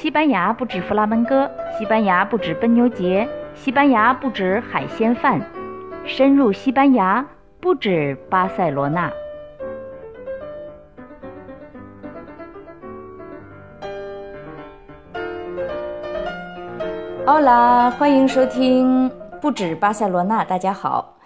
西班牙不止弗拉门戈，西班牙不止奔牛节，西班牙不止海鲜饭，深入西班牙不止巴塞罗那。好啦，欢迎收听不止巴塞罗那。大家好，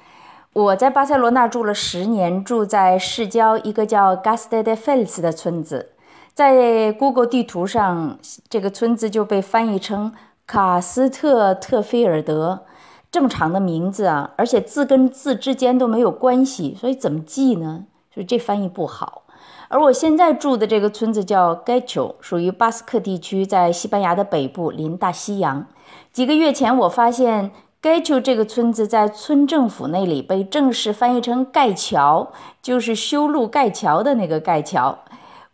我在巴塞罗那住了十年，住在市郊一个叫 Gaste de Fels 的村子。在 Google 地图上，这个村子就被翻译成卡斯特特菲尔德，这么长的名字啊，而且字跟字之间都没有关系，所以怎么记呢？所以这翻译不好。而我现在住的这个村子叫盖丘，属于巴斯克地区，在西班牙的北部，临大西洋。几个月前，我发现盖丘这个村子在村政府那里被正式翻译成盖桥，就是修路盖桥的那个盖桥。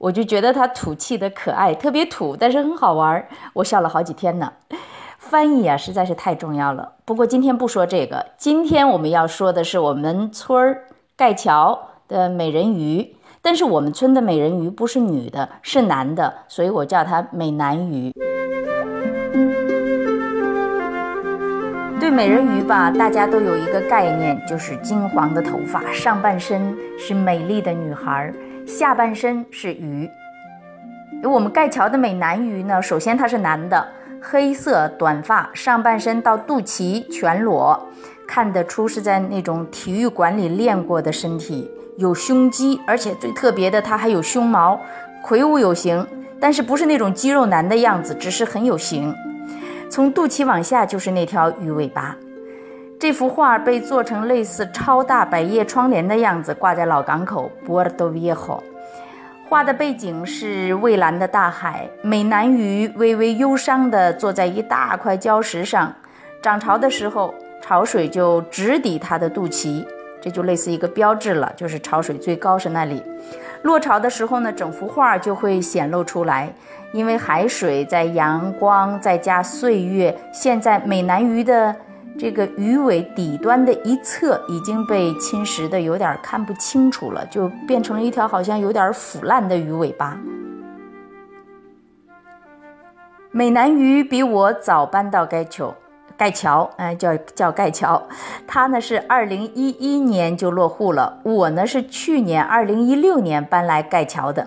我就觉得它土气的可爱，特别土，但是很好玩儿。我笑了好几天呢。翻译啊，实在是太重要了。不过今天不说这个，今天我们要说的是我们村儿盖桥的美人鱼。但是我们村的美人鱼不是女的，是男的，所以我叫它美男鱼。对美人鱼吧，大家都有一个概念，就是金黄的头发，上半身是美丽的女孩儿。下半身是鱼，我们盖桥的美男鱼呢？首先他是男的，黑色短发，上半身到肚脐全裸，看得出是在那种体育馆里练过的身体，有胸肌，而且最特别的，他还有胸毛，魁梧有型，但是不是那种肌肉男的样子，只是很有型。从肚脐往下就是那条鱼尾巴。这幅画被做成类似超大百叶窗帘的样子，挂在老港口 Puerto Viejo。画的背景是蔚蓝的大海，美男鱼微微忧伤地坐在一大块礁石上。涨潮的时候，潮水就直抵他的肚脐，这就类似一个标志了，就是潮水最高是那里。落潮的时候呢，整幅画就会显露出来，因为海水在阳光再加岁月，现在美男鱼的。这个鱼尾底端的一侧已经被侵蚀的有点看不清楚了，就变成了一条好像有点腐烂的鱼尾巴。美男鱼比我早搬到盖丘，盖桥，哎，叫叫盖桥。他呢是二零一一年就落户了，我呢是去年二零一六年搬来盖桥的。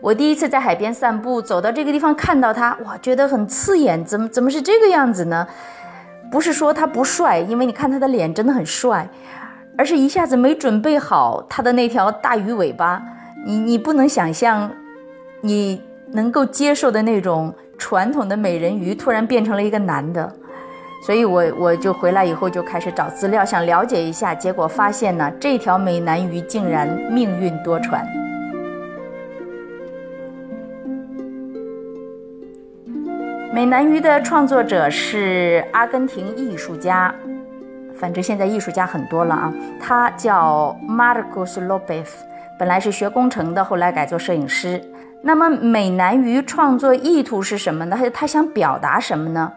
我第一次在海边散步，走到这个地方看到他，哇，觉得很刺眼，怎么怎么是这个样子呢？不是说他不帅，因为你看他的脸真的很帅，而是一下子没准备好他的那条大鱼尾巴，你你不能想象，你能够接受的那种传统的美人鱼突然变成了一个男的，所以我我就回来以后就开始找资料，想了解一下，结果发现呢，这条美男鱼竟然命运多舛。美男鱼的创作者是阿根廷艺术家，反正现在艺术家很多了啊。他叫 Marcos Lopez，本来是学工程的，后来改做摄影师。那么美男鱼创作意图是什么呢？他他想表达什么呢？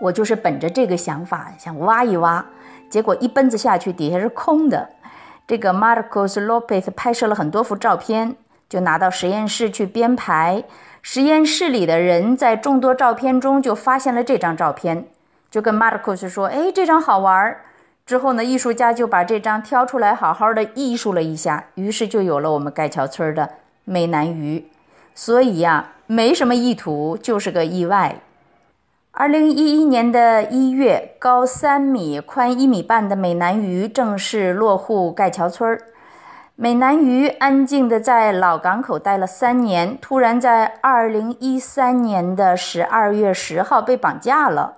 我就是本着这个想法想挖一挖，结果一奔子下去，底下是空的。这个 Marcos Lopez 拍摄了很多幅照片，就拿到实验室去编排。实验室里的人在众多照片中就发现了这张照片，就跟马尔库斯说：“哎，这张好玩。”之后呢，艺术家就把这张挑出来，好好的艺术了一下，于是就有了我们盖桥村的美男鱼。所以呀，没什么意图，就是个意外。二零一一年的一月，高三米、宽一米半的美男鱼正式落户盖桥村儿。美男鱼安静地在老港口待了三年，突然在二零一三年的十二月十号被绑架了。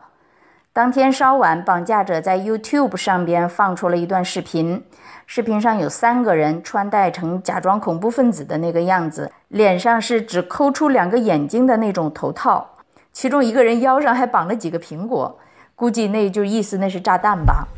当天稍晚，绑架者在 YouTube 上边放出了一段视频，视频上有三个人穿戴成假装恐怖分子的那个样子，脸上是只抠出两个眼睛的那种头套，其中一个人腰上还绑了几个苹果，估计那就意思那是炸弹吧。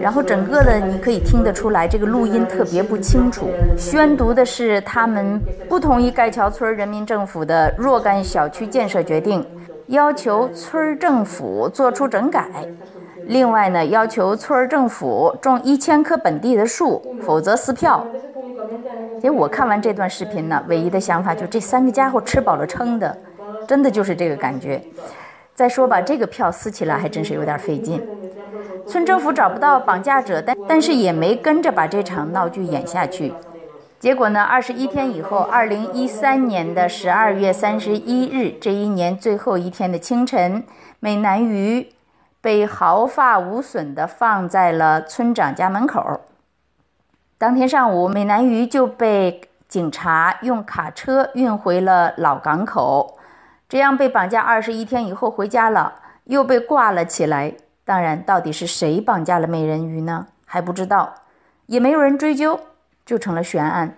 然后整个的你可以听得出来，这个录音特别不清楚。宣读的是他们不同意盖桥村人民政府的若干小区建设决定，要求村政府做出整改。另外呢，要求村政府种一千棵本地的树，否则撕票。其实我看完这段视频呢，唯一的想法就这三个家伙吃饱了撑的，真的就是这个感觉。再说吧，这个票撕起来还真是有点费劲。村政府找不到绑架者，但但是也没跟着把这场闹剧演下去。结果呢，二十一天以后，二零一三年的十二月三十一日，这一年最后一天的清晨，美男鱼被毫发无损地放在了村长家门口。当天上午，美男鱼就被警察用卡车运回了老港口。这样被绑架二十一天以后回家了，又被挂了起来。当然，到底是谁绑架了美人鱼呢？还不知道，也没有人追究，就成了悬案。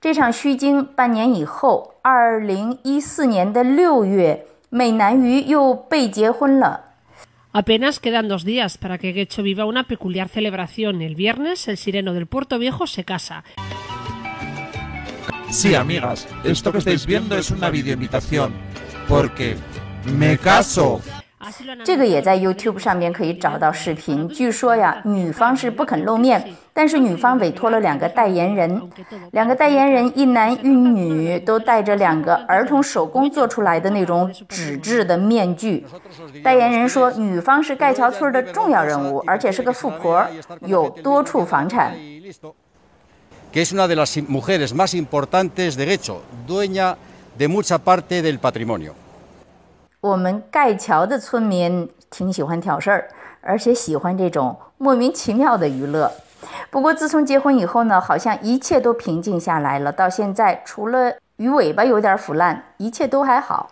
这场虚惊半年以后，二零一四年的六月，美男鱼又被结婚了。Apenas quedan dos días para que Getxo viva una peculiar celebración. El viernes, el sireno del Puerto Viejo se casa. Sí, amigas, esto que estáis viendo es una videoinvitación, porque me caso. 这个也在 YouTube 上面可以找到视频。据说呀，女方是不肯露面，但是女方委托了两个代言人，两个代言人一男一女，都戴着两个儿童手工做出来的那种纸质的面具。代言人说，女方是盖桥村的重要人物，而且是个富婆，有多处房产。Que es una de las mujeres más importantes de hecho, dueña de mucha parte del patrimonio. 我们盖桥的村民挺喜欢挑事儿，而且喜欢这种莫名其妙的娱乐。不过自从结婚以后呢，好像一切都平静下来了。到现在，除了鱼尾巴有点腐烂，一切都还好。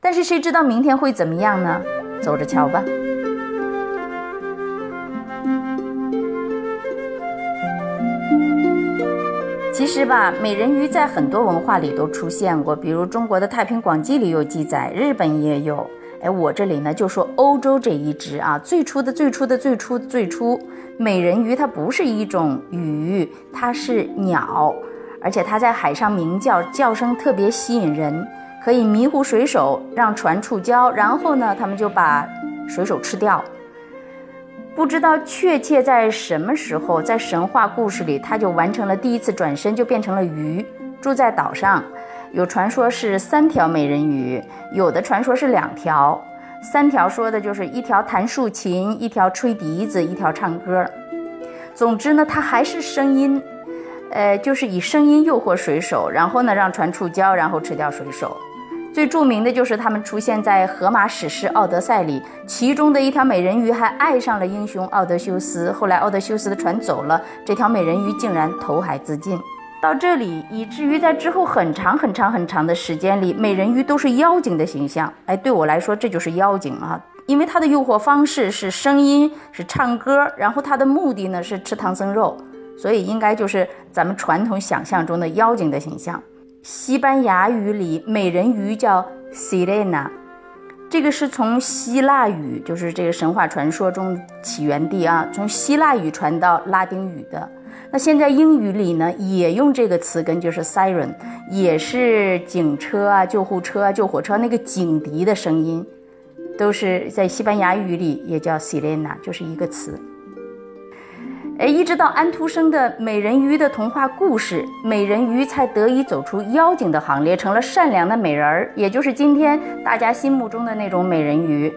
但是谁知道明天会怎么样呢？走着瞧吧。实吧，美人鱼在很多文化里都出现过，比如中国的《太平广记》里有记载，日本也有。哎，我这里呢就说欧洲这一只啊，最初的最初的最初最初，美人鱼它不是一种鱼，它是鸟，而且它在海上鸣叫，叫声特别吸引人，可以迷糊水手，让船触礁，然后呢，他们就把水手吃掉。不知道确切在什么时候，在神话故事里，他就完成了第一次转身，就变成了鱼，住在岛上。有传说是三条美人鱼，有的传说是两条。三条说的就是一条弹竖琴，一条吹笛子，一条唱歌。总之呢，它还是声音，呃，就是以声音诱惑水手，然后呢让船触礁，然后吃掉水手。最著名的就是他们出现在荷马史诗《奥德赛》里，其中的一条美人鱼还爱上了英雄奥德修斯。后来奥德修斯的船走了，这条美人鱼竟然投海自尽。到这里，以至于在之后很长很长很长的时间里，美人鱼都是妖精的形象。哎，对我来说，这就是妖精啊，因为它的诱惑方式是声音，是唱歌，然后它的目的呢是吃唐僧肉，所以应该就是咱们传统想象中的妖精的形象。西班牙语里美人鱼叫 Sirena，这个是从希腊语，就是这个神话传说中起源地啊，从希腊语传到拉丁语的。那现在英语里呢，也用这个词根，就是 siren，也是警车啊、救护车啊、救火车那个警笛的声音，都是在西班牙语里也叫 Sirena，就是一个词。哎，一直到安徒生的《美人鱼》的童话故事，美人鱼才得以走出妖精的行列，成了善良的美人儿，也就是今天大家心目中的那种美人鱼。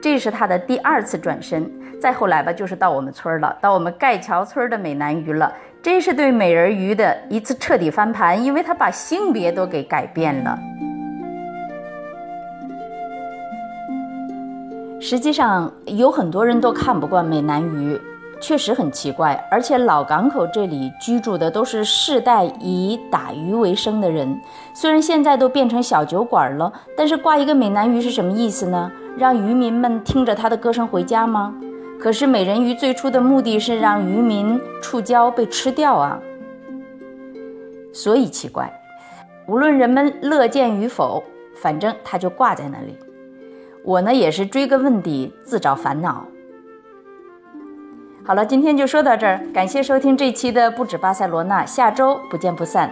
这是他的第二次转身。再后来吧，就是到我们村了，到我们盖桥村的美男鱼了。这是对美人鱼的一次彻底翻盘，因为他把性别都给改变了。实际上，有很多人都看不惯美男鱼。确实很奇怪，而且老港口这里居住的都是世代以打鱼为生的人。虽然现在都变成小酒馆了，但是挂一个美男鱼是什么意思呢？让渔民们听着他的歌声回家吗？可是美人鱼最初的目的是让渔民触礁被吃掉啊，所以奇怪。无论人们乐见与否，反正它就挂在那里。我呢也是追根问底，自找烦恼。好了，今天就说到这儿，感谢收听这期的不止巴塞罗那，下周不见不散。